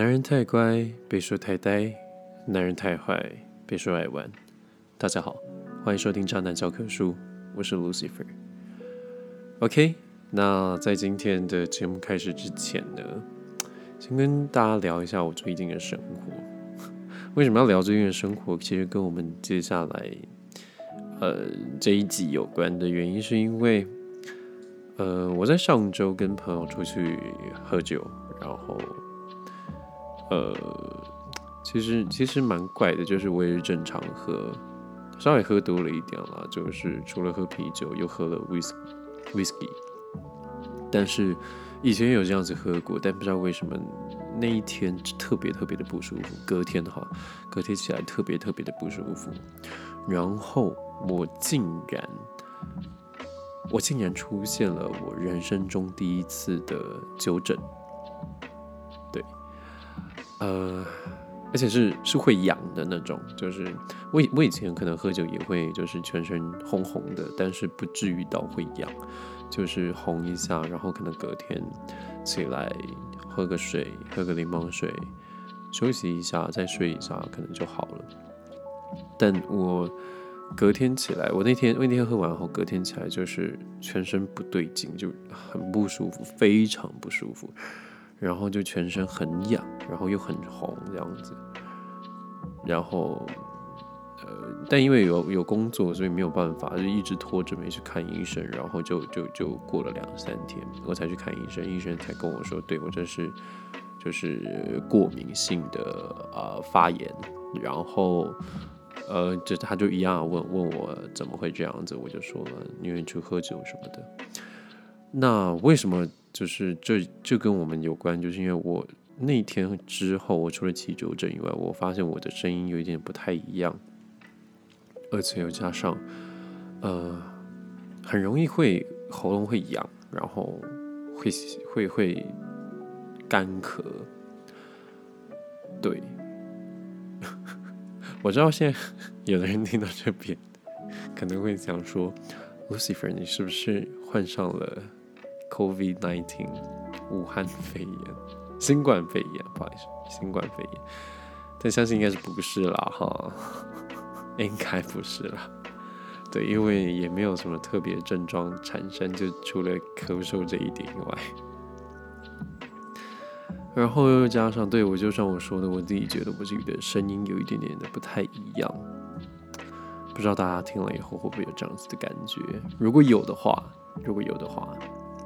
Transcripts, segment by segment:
男人太乖，被说太呆；男人太坏，被说爱玩。大家好，欢迎收听《渣男教科书》，我是 Lucifer。OK，那在今天的节目开始之前呢，先跟大家聊一下我最近的生活。为什么要聊最近的生活？其实跟我们接下来呃这一集有关的原因，是因为呃我在上周跟朋友出去喝酒，然后。呃，其实其实蛮怪的，就是我也是正常喝，稍微喝多了一点啦，就是除了喝啤酒，又喝了 whis whisky，但是以前有这样子喝过，但不知道为什么那一天特别特别的不舒服，隔天的话，隔天起来特别特别的不舒服，然后我竟然，我竟然出现了我人生中第一次的酒疹。呃，而且是是会痒的那种，就是我我以前可能喝酒也会就是全身红红的，但是不至于到会痒，就是红一下，然后可能隔天起来喝个水，喝个柠檬水，休息一下，再睡一下，可能就好了。但我隔天起来，我那天我那天喝完后，隔天起来就是全身不对劲，就很不舒服，非常不舒服。然后就全身很痒，然后又很红这样子，然后，呃，但因为有有工作，所以没有办法，就一直拖着没去看医生。然后就就就过了两三天，我才去看医生，医生才跟我说，对我这是就是过敏性的呃发炎。然后，呃，就他就一样问问我怎么会这样子，我就说了，因为去喝酒什么的。那为什么？就是这这跟我们有关，就是因为我那天之后，我除了起酒疹以外，我发现我的声音有一点不太一样，而且又加上，呃，很容易会喉咙会痒，然后会会会干咳。对，我知道现在有的人听到这边可能会想说，Lucifer，你是不是患上了？Covid nineteen，武汉肺炎，新冠肺炎，不好意思，新冠肺炎，但相信应该是不是啦，哈，应该不是啦，对，因为也没有什么特别症状产生，就除了咳嗽这一点以外，然后又加上，对我就像我说的，我自己觉得我自己的声音有一点点的不太一样，不知道大家听了以后会不会有这样子的感觉？如果有的话，如果有的话。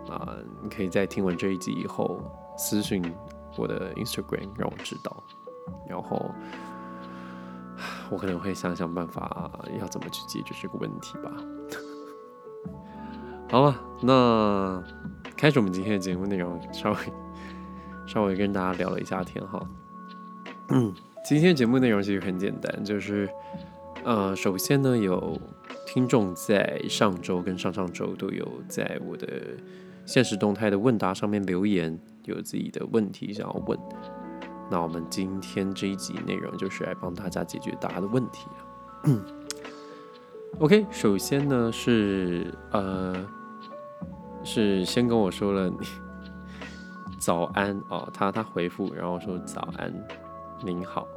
啊，你可以在听完这一集以后私信我的 Instagram 让我知道，然后我可能会想想办法要怎么去解决这个问题吧。好了，那开始我们今天的节目内容，稍微稍微跟大家聊了一下天哈。嗯，今天节目内容其实很简单，就是呃，首先呢，有听众在上周跟上上周都有在我的。现实动态的问答上面留言，有自己的问题想要问，那我们今天这一集内容就是来帮大家解决大家的问题 OK，首先呢是呃是先跟我说了你早安哦，他他回复然后说早安您好，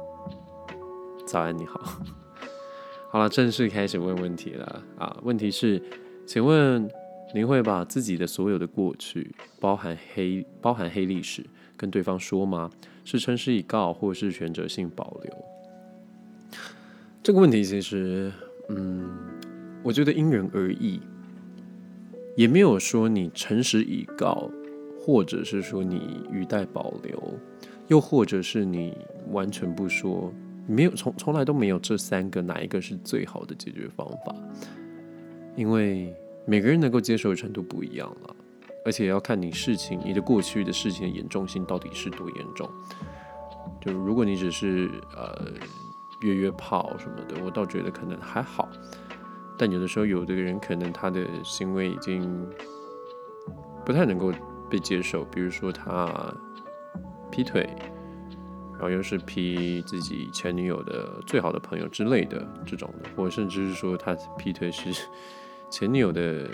早安你好，好了，正式开始问问题了啊，问题是，请问。您会把自己的所有的过去，包含黑包含黑历史，跟对方说吗？是诚实以告，或是选择性保留？这个问题其实，嗯，我觉得因人而异，也没有说你诚实以告，或者是说你语带保留，又或者是你完全不说，没有从从来都没有这三个哪一个是最好的解决方法，因为。每个人能够接受的程度不一样了，而且要看你事情、你的过去的事情的严重性到底是多严重。就是如果你只是呃约约炮什么的，我倒觉得可能还好。但有的时候，有的人可能他的行为已经不太能够被接受，比如说他劈腿，然后又是劈自己前女友的最好的朋友之类的这种的，或甚至是说他劈腿是。前女友的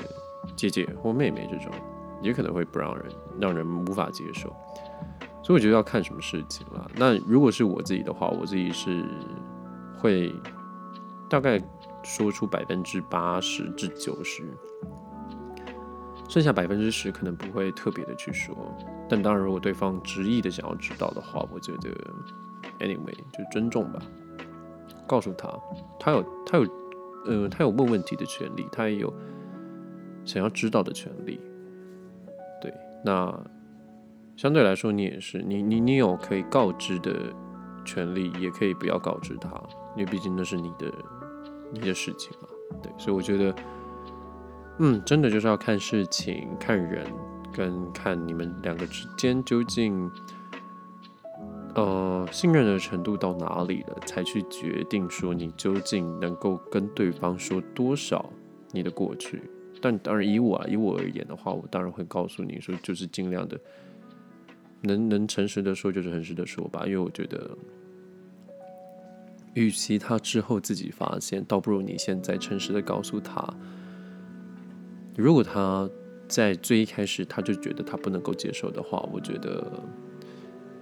姐姐或妹妹这种，也可能会不让人让人无法接受。所以我觉得要看什么事情了。那如果是我自己的话，我自己是会大概说出百分之八十至九十，剩下百分之十可能不会特别的去说。但当然，如果对方执意的想要知道的话，我觉得 anyway 就尊重吧，告诉他，他有他有呃他有问问题的权利，他也有想要知道的权利。对，那。相对来说，你也是，你你你有可以告知的权利，也可以不要告知他，因为毕竟那是你的你的事情嘛。对，所以我觉得，嗯，真的就是要看事情、看人，跟看你们两个之间究竟，呃，信任的程度到哪里了，才去决定说你究竟能够跟对方说多少你的过去。但当然，以我，以我而言的话，我当然会告诉你说，就是尽量的。能能诚实的说，就是诚实的说吧，因为我觉得，与其他之后自己发现，倒不如你现在诚实的告诉他。如果他在最一开始他就觉得他不能够接受的话，我觉得，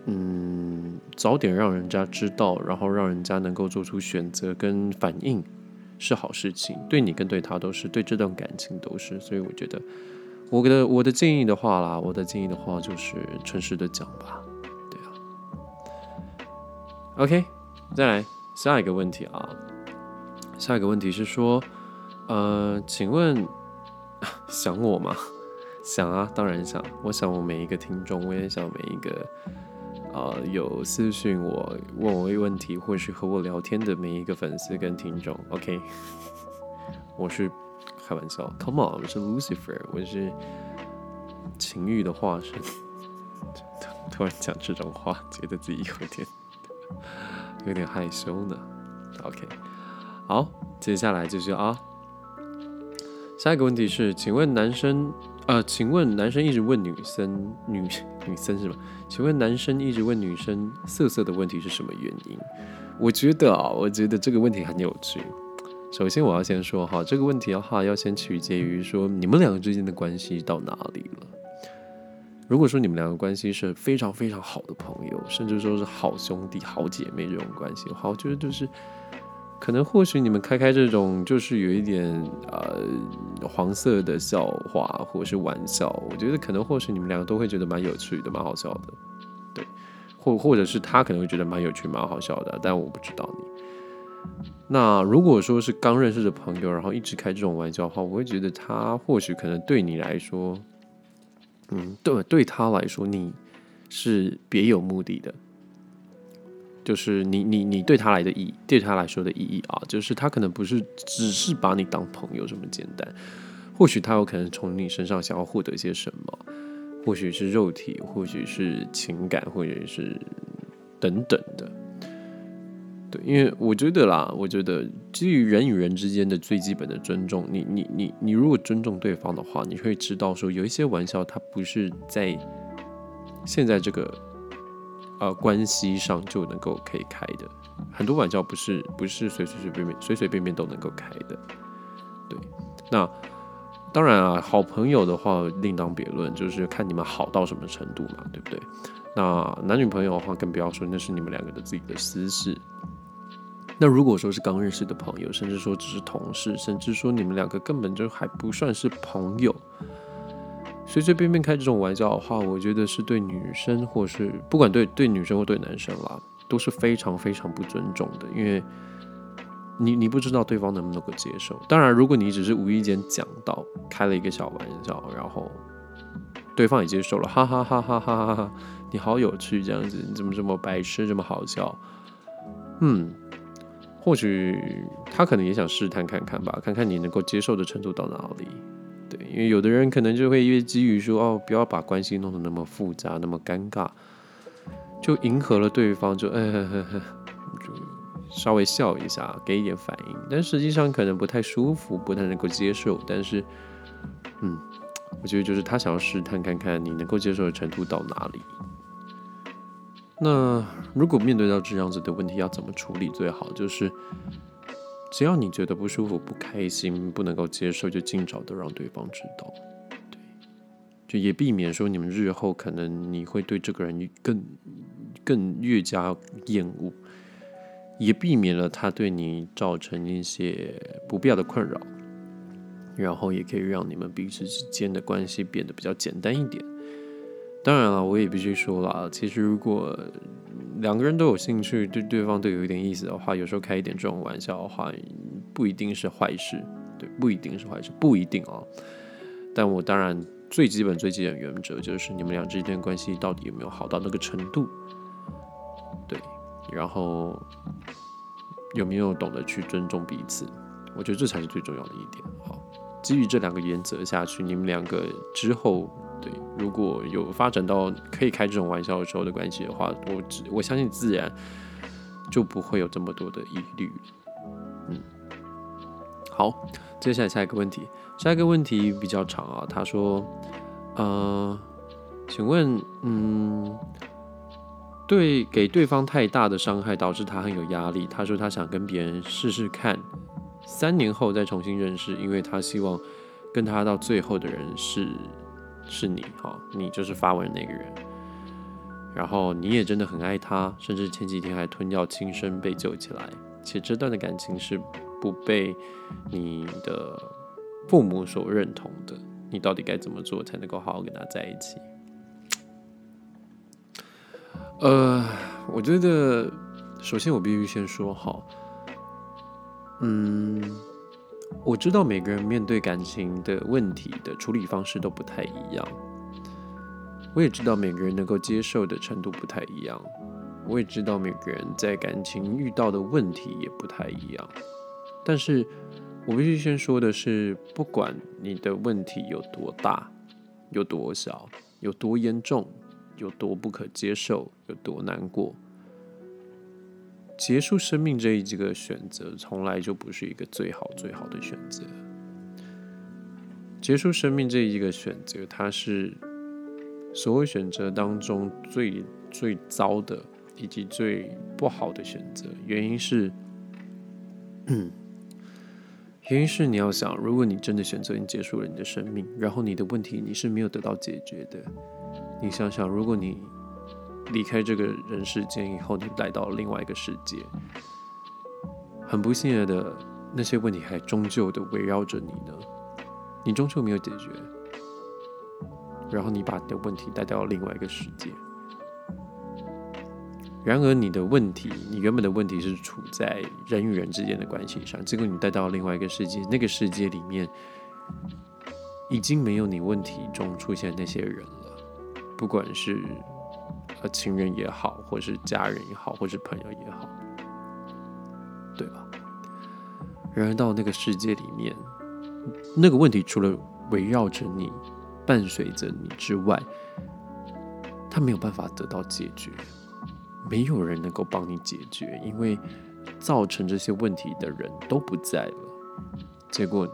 嗯，早点让人家知道，然后让人家能够做出选择跟反应，是好事情，对你跟对他都是，对这段感情都是，所以我觉得。我的我的建议的话啦，我的建议的话就是诚实的讲吧，对啊。OK，再来下一个问题啊，下一个问题是说，呃，请问 想我吗？想啊，当然想。我想我每一个听众，我也想每一个呃有私信我问我一问题或是和我聊天的每一个粉丝跟听众。OK，我是。开玩笑，Come on，我是 Lucifer，我是情欲的化身。突然讲这种话，觉得自己有点有点害羞呢。OK，好，接下来就是啊，下一个问题是，请问男生呃，请问男生一直问女生女女生是吗？请问男生一直问女生色色的问题是什么原因？我觉得啊，我觉得这个问题很有趣。首先，我要先说哈，这个问题的话，要先取决于说你们两个之间的关系到哪里了。如果说你们两个关系是非常非常好的朋友，甚至说是好兄弟、好姐妹这种关系的话，我觉得就是可能或许你们开开这种就是有一点呃黄色的笑话或者是玩笑，我觉得可能或许你们两个都会觉得蛮有趣的、蛮好笑的，对，或或者是他可能会觉得蛮有趣、蛮好笑的，但我不知道你。那如果说是刚认识的朋友，然后一直开这种玩笑的话，我会觉得他或许可能对你来说，嗯，对，对他来说你是别有目的的，就是你你你对他来的意，对他来说的意义啊，就是他可能不是只是把你当朋友这么简单，或许他有可能从你身上想要获得一些什么，或许是肉体，或许是情感，或者是等等的。对，因为我觉得啦，我觉得基于人与人之间的最基本的尊重，你你你你如果尊重对方的话，你会知道说有一些玩笑它不是在现在这个呃关系上就能够可以开的，很多玩笑不是不是随随随便便随随便便都能够开的。对，那当然啊，好朋友的话另当别论，就是看你们好到什么程度嘛，对不对？那男女朋友的话更不要说，那是你们两个的自己的私事。那如果说是刚认识的朋友，甚至说只是同事，甚至说你们两个根本就还不算是朋友，随随便便开这种玩笑的话，我觉得是对女生，或是不管对对女生或对男生啦，都是非常非常不尊重的，因为你你不知道对方能不能够接受。当然，如果你只是无意间讲到开了一个小玩笑，然后对方也接受了，哈哈哈哈哈哈哈，你好有趣这样子，你怎么这么白痴，这么好笑？嗯。或许他可能也想试探看看吧，看看你能够接受的程度到哪里。因为有的人可能就会因为基于说哦，不要把关系弄得那么复杂、那么尴尬，就迎合了对方，就哎，就稍微笑一下，给一点反应。但实际上可能不太舒服，不太能够接受。但是，嗯，我觉得就是他想要试探看看你能够接受的程度到哪里。那如果面对到这样子的问题，要怎么处理最好？就是只要你觉得不舒服、不开心、不能够接受，就尽早的让对方知道。对，就也避免说你们日后可能你会对这个人更更越加厌恶，也避免了他对你造成一些不必要的困扰，然后也可以让你们彼此之间的关系变得比较简单一点。当然了，我也必须说了，其实如果两个人都有兴趣，对对方都有一点意思的话，有时候开一点这种玩笑的话，不一定是坏事。对，不一定是坏事，不一定啊。但我当然最基本、最基本原则就是你们俩之间关系到底有没有好到那个程度？对，然后有没有懂得去尊重彼此？我觉得这才是最重要的一点。好，基于这两个原则下去，你们两个之后。对，如果有发展到可以开这种玩笑的时候的关系的话，我只我相信自然就不会有这么多的疑虑。嗯，好，接下来下一个问题，下一个问题比较长啊。他说，呃，请问，嗯，对，给对方太大的伤害导致他很有压力。他说他想跟别人试试看，三年后再重新认识，因为他希望跟他到最后的人是。是你哈，你就是发文的那个人，然后你也真的很爱他，甚至前几天还吞药轻生被救起来。且这段的感情是不被你的父母所认同的，你到底该怎么做才能够好好跟他在一起？呃，我觉得首先我必须先说好，嗯。我知道每个人面对感情的问题的处理方式都不太一样，我也知道每个人能够接受的程度不太一样，我也知道每个人在感情遇到的问题也不太一样。但是我必须先说的是，不管你的问题有多大、有多小、有多严重、有多不可接受、有多难过。结束生命这一这个选择，从来就不是一个最好最好的选择。结束生命这一个选择，它是所有选择当中最最糟的，以及最不好的选择。原因是，原因是你要想，如果你真的选择你结束了你的生命，然后你的问题你是没有得到解决的，你想想，如果你。离开这个人世间以后，你来到另外一个世界，很不幸的，那些问题还终究的围绕着你呢。你终究没有解决，然后你把你的问题带到另外一个世界。然而，你的问题，你原本的问题是处在人与人之间的关系上，结果你带到另外一个世界，那个世界里面已经没有你问题中出现那些人了，不管是。呃，亲人也好，或是家人也好，或是朋友也好，对吧？然而到那个世界里面，那个问题除了围绕着你、伴随着你之外，他没有办法得到解决，没有人能够帮你解决，因为造成这些问题的人都不在了。结果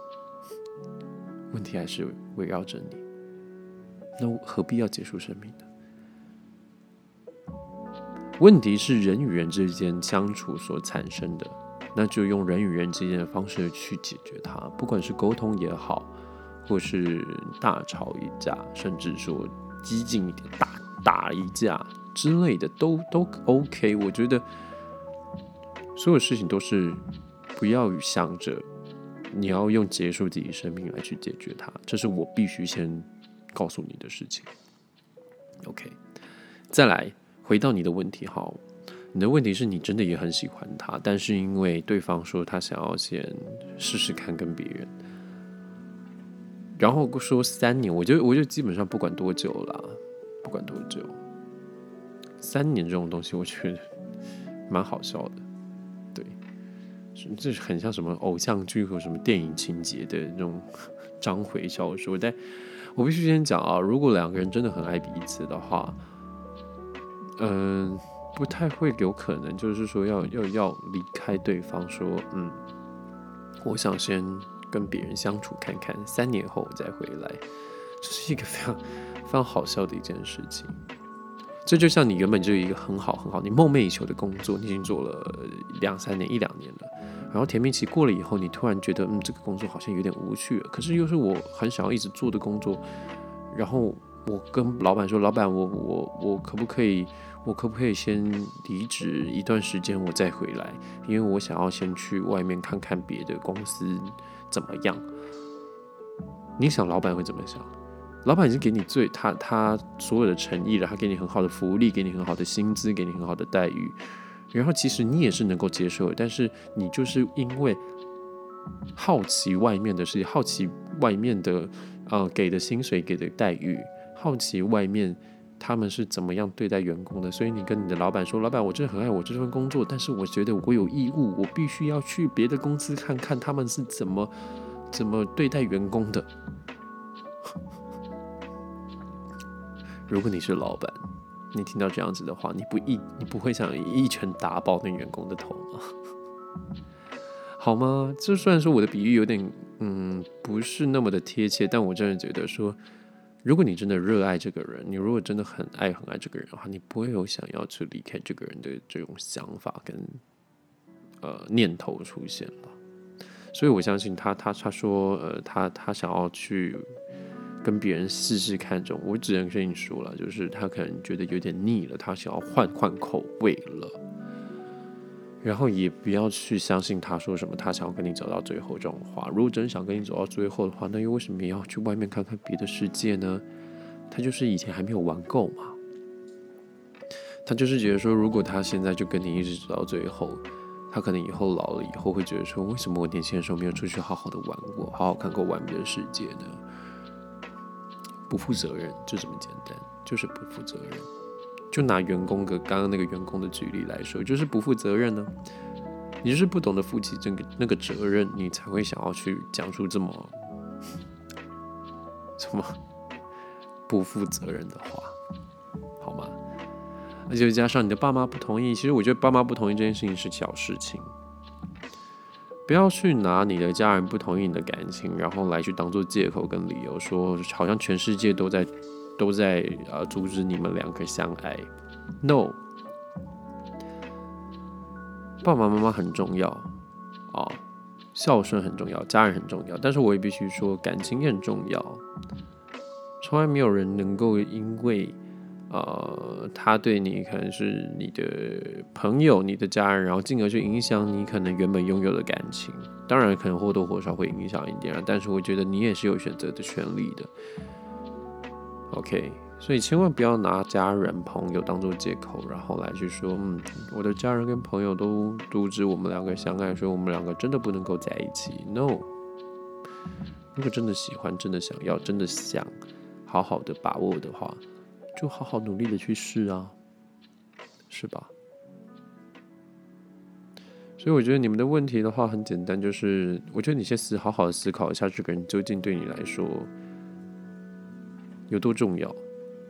问题还是围绕着你，那何必要结束生命呢？问题是人与人之间相处所产生的，那就用人与人之间的方式去解决它，不管是沟通也好，或是大吵一架，甚至说激进一点打打一架之类的，都都 OK。我觉得所有事情都是不要想着你要用结束自己生命来去解决它，这是我必须先告诉你的事情。OK，再来。回到你的问题哈，你的问题是你真的也很喜欢他，但是因为对方说他想要先试试看跟别人，然后说三年，我就我就基本上不管多久了，不管多久，三年这种东西我觉得蛮好笑的，对，这是很像什么偶像剧和什么电影情节的那种章回小说，但我必须先讲啊，如果两个人真的很爱彼此的话。嗯，不太会有可能，就是说要要要离开对方，说嗯，我想先跟别人相处看看，三年后再回来，这是一个非常非常好笑的一件事情。这就像你原本就有一个很好很好你梦寐以求的工作，你已经做了两三年一两年了，然后甜蜜期过了以后，你突然觉得嗯这个工作好像有点无趣了，可是又是我很想要一直做的工作。然后我跟老板说：“老板，我我我可不可以，我可不可以先离职一段时间，我再回来？因为我想要先去外面看看别的公司怎么样。”你想，老板会怎么想？老板已经给你最他他所有的诚意了，他给你很好的福利，给你很好的薪资，给你很好的待遇，然后其实你也是能够接受的，但是你就是因为好奇外面的事情，好奇外面的呃给的薪水、给的待遇，好奇外面他们是怎么样对待员工的，所以你跟你的老板说：“老板，我真的很爱我这份工作，但是我觉得我有义务，我必须要去别的公司看看他们是怎么 怎么对待员工的。” 如果你是老板，你听到这样子的话，你不一你不会想一拳打爆那员工的头吗？好吗？这虽然说我的比喻有点嗯不是那么的贴切，但我真的觉得说，如果你真的热爱这个人，你如果真的很爱很爱这个人的话，你不会有想要去离开这个人的这种想法跟呃念头出现吧。所以我相信他他他说呃他他想要去。跟别人试试看，这种我只能跟你说了，就是他可能觉得有点腻了，他想要换换口味了。然后也不要去相信他说什么，他想要跟你走到最后这种话。如果真想跟你走到最后的话，那又为什么要去外面看看别的世界呢？他就是以前还没有玩够嘛。他就是觉得说，如果他现在就跟你一直走到最后，他可能以后老了以后会觉得说，为什么我年轻的时候没有出去好好的玩过，好好看过外面的世界呢？不负责任就这么简单，就是不负责任。就拿员工的刚刚那个员工的举例来说，就是不负责任呢。你就是不懂得负起这个那个责任，你才会想要去讲出这么 什么不负责任的话，好吗？而且加上你的爸妈不同意，其实我觉得爸妈不同意这件事情是小事情。不要去拿你的家人不同意你的感情，然后来去当做借口跟理由，说好像全世界都在都在呃阻止你们两个相爱。No，爸爸妈妈很重要啊，孝顺很重要，家人很重要，但是我也必须说感情也很重要。从来没有人能够因为。呃，他对你可能是你的朋友、你的家人，然后进而去影响你可能原本拥有的感情。当然，可能或多或少会影响一点。但是，我觉得你也是有选择的权利的。OK，所以千万不要拿家人、朋友当做借口，然后来去说，嗯，我的家人跟朋友都阻止我们两个相爱，所以我们两个真的不能够在一起。No，如果真的喜欢、真的想要、真的想好好的把握的话。就好好努力的去试啊，是吧？所以我觉得你们的问题的话很简单，就是我觉得你先思好好的思考一下，这个人究竟对你来说有多重要，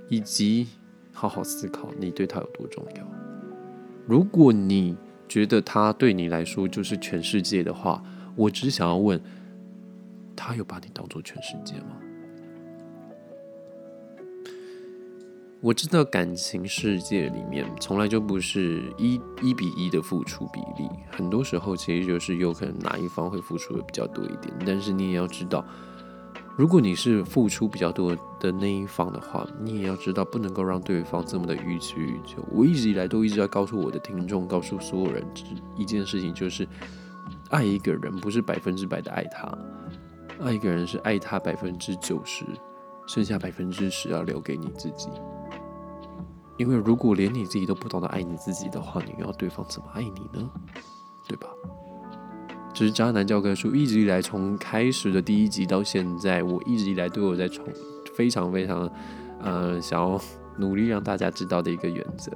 以及好好思考你对他有多重要。如果你觉得他对你来说就是全世界的话，我只想要问，他有把你当做全世界吗？我知道感情世界里面从来就不是一一比一的付出比例，很多时候其实就是有可能哪一方会付出的比较多一点。但是你也要知道，如果你是付出比较多的那一方的话，你也要知道不能够让对方这么的予取予求。我一直以来都一直在告诉我的听众，告诉所有人只一件事情，就是爱一个人不是百分之百的爱他，爱一个人是爱他百分之九十，剩下百分之十要留给你自己。因为如果连你自己都不懂得爱你自己的话，你要对方怎么爱你呢？对吧？这是渣男教科书，一直以来从开始的第一集到现在，我一直以来都有在从非常非常呃想要努力让大家知道的一个原则，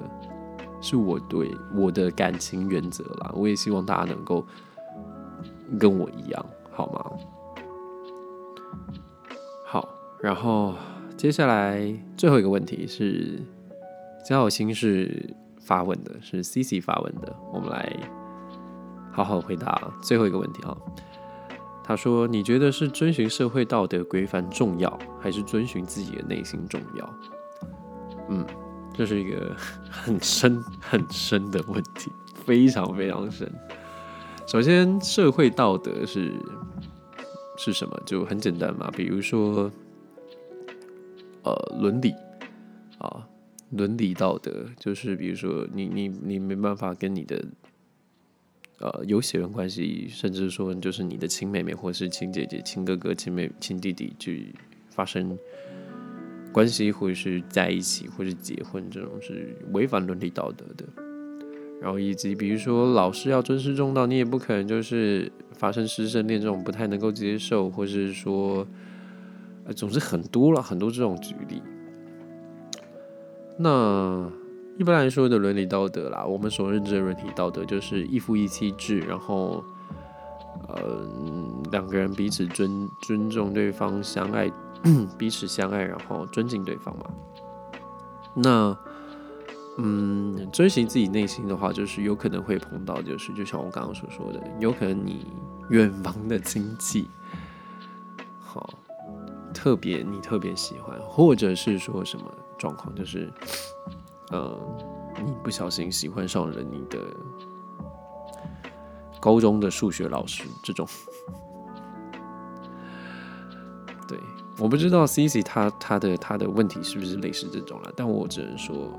是我对我的感情原则啦。我也希望大家能够跟我一样，好吗？好，然后接下来最后一个问题是。交友心是发问的，是 C C 发问的。我们来好好回答最后一个问题啊。他说：“你觉得是遵循社会道德规范重要，还是遵循自己的内心重要？”嗯，这是一个很深 很深的问题，非常非常深。首先，社会道德是是什么？就很简单嘛，比如说。呃伦理啊，伦理道德，就是比如说你你你没办法跟你的呃有血缘关系，甚至说就是你的亲妹妹或是亲姐姐、亲哥哥、亲妹亲弟弟去发生关系，或者是在一起，或者结婚，这种是违反伦理道德的。然后以及比如说老师要尊师重道，你也不可能就是发生师生恋这种不太能够接受，或是说，呃，总之很多了很多这种举例。那一般来说的伦理道德啦，我们所认知的伦理道德就是一夫一妻制，然后，呃，两个人彼此尊尊重对方，相爱，彼此相爱，然后尊敬对方嘛。那。嗯，遵循自己内心的话，就是有可能会碰到，就是就像我刚刚所说的，有可能你远房的亲戚，好，特别你特别喜欢，或者是说什么状况，就是，嗯，你不小心喜欢上了你的高中的数学老师，这种，对，我不知道 C C 他他的他的问题是不是类似这种了，但我只能说。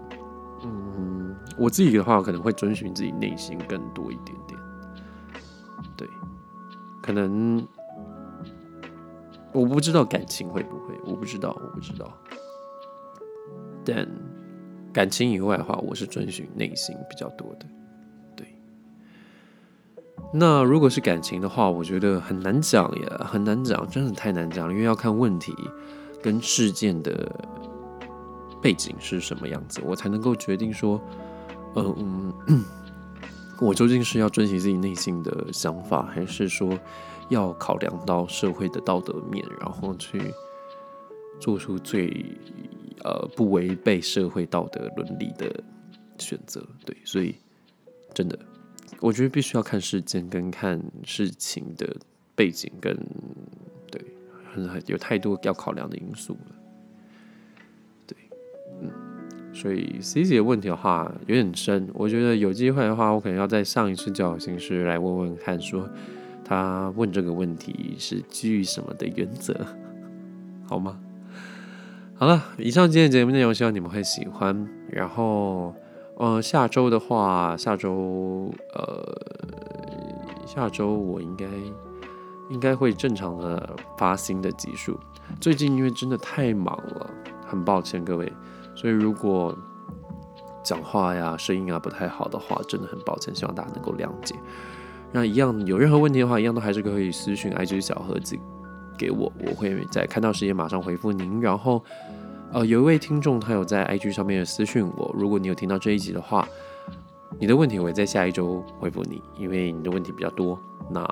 嗯，我自己的话可能会遵循自己内心更多一点点，对，可能我不知道感情会不会，我不知道，我不知道，但感情以外的话，我是遵循内心比较多的，对。那如果是感情的话，我觉得很难讲呀，很难讲，真的太难讲了，因为要看问题跟事件的。背景是什么样子，我才能够决定说，嗯，我究竟是要遵循自己内心的想法，还是说要考量到社会的道德面，然后去做出最呃不违背社会道德伦理的选择？对，所以真的，我觉得必须要看事件跟看事情的背景，跟对，很有太多要考量的因素了。所以 C C 的问题的话有点深，我觉得有机会的话，我可能要在上一次教育形式来问问看，说他问这个问题是基于什么的原则，好吗？好了，以上今天节目内容，希望你们会喜欢。然后，呃，下周的话，下周呃，下周我应该应该会正常的发新的集数。最近因为真的太忙了，很抱歉各位。所以，如果讲话呀、声音啊不太好的话，真的很抱歉，希望大家能够谅解。那一样有任何问题的话，一样都还是可以私信 IG 小盒子给我，我会在看到时间马上回复您。然后，呃，有一位听众他有在 IG 上面私讯我，如果你有听到这一集的话，你的问题我会在下一周回复你，因为你的问题比较多。那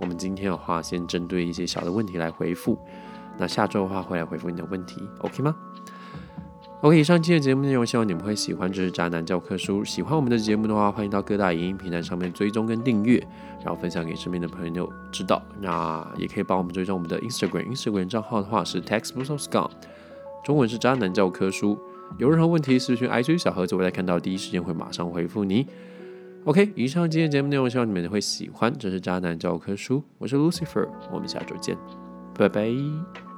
我们今天的话，先针对一些小的问题来回复。那下周的话，会来回复你的问题，OK 吗？OK，以上今天的节目内容，希望你们会喜欢。这是渣男教科书。喜欢我们的节目的话，欢迎到各大影音平台上面追踪跟订阅，然后分享给身边的朋友知道。那也可以帮我们追踪我们的 Instagram，Instagram 账号的话是 Textbooks of Scum，中文是渣男教科书。有任何问题私讯 IG 小盒子，我在看到第一时间会马上回复你。OK，以上今天节目内容，希望你们会喜欢。这是渣男教科书，我是 Lucifer，我们下周见，拜拜。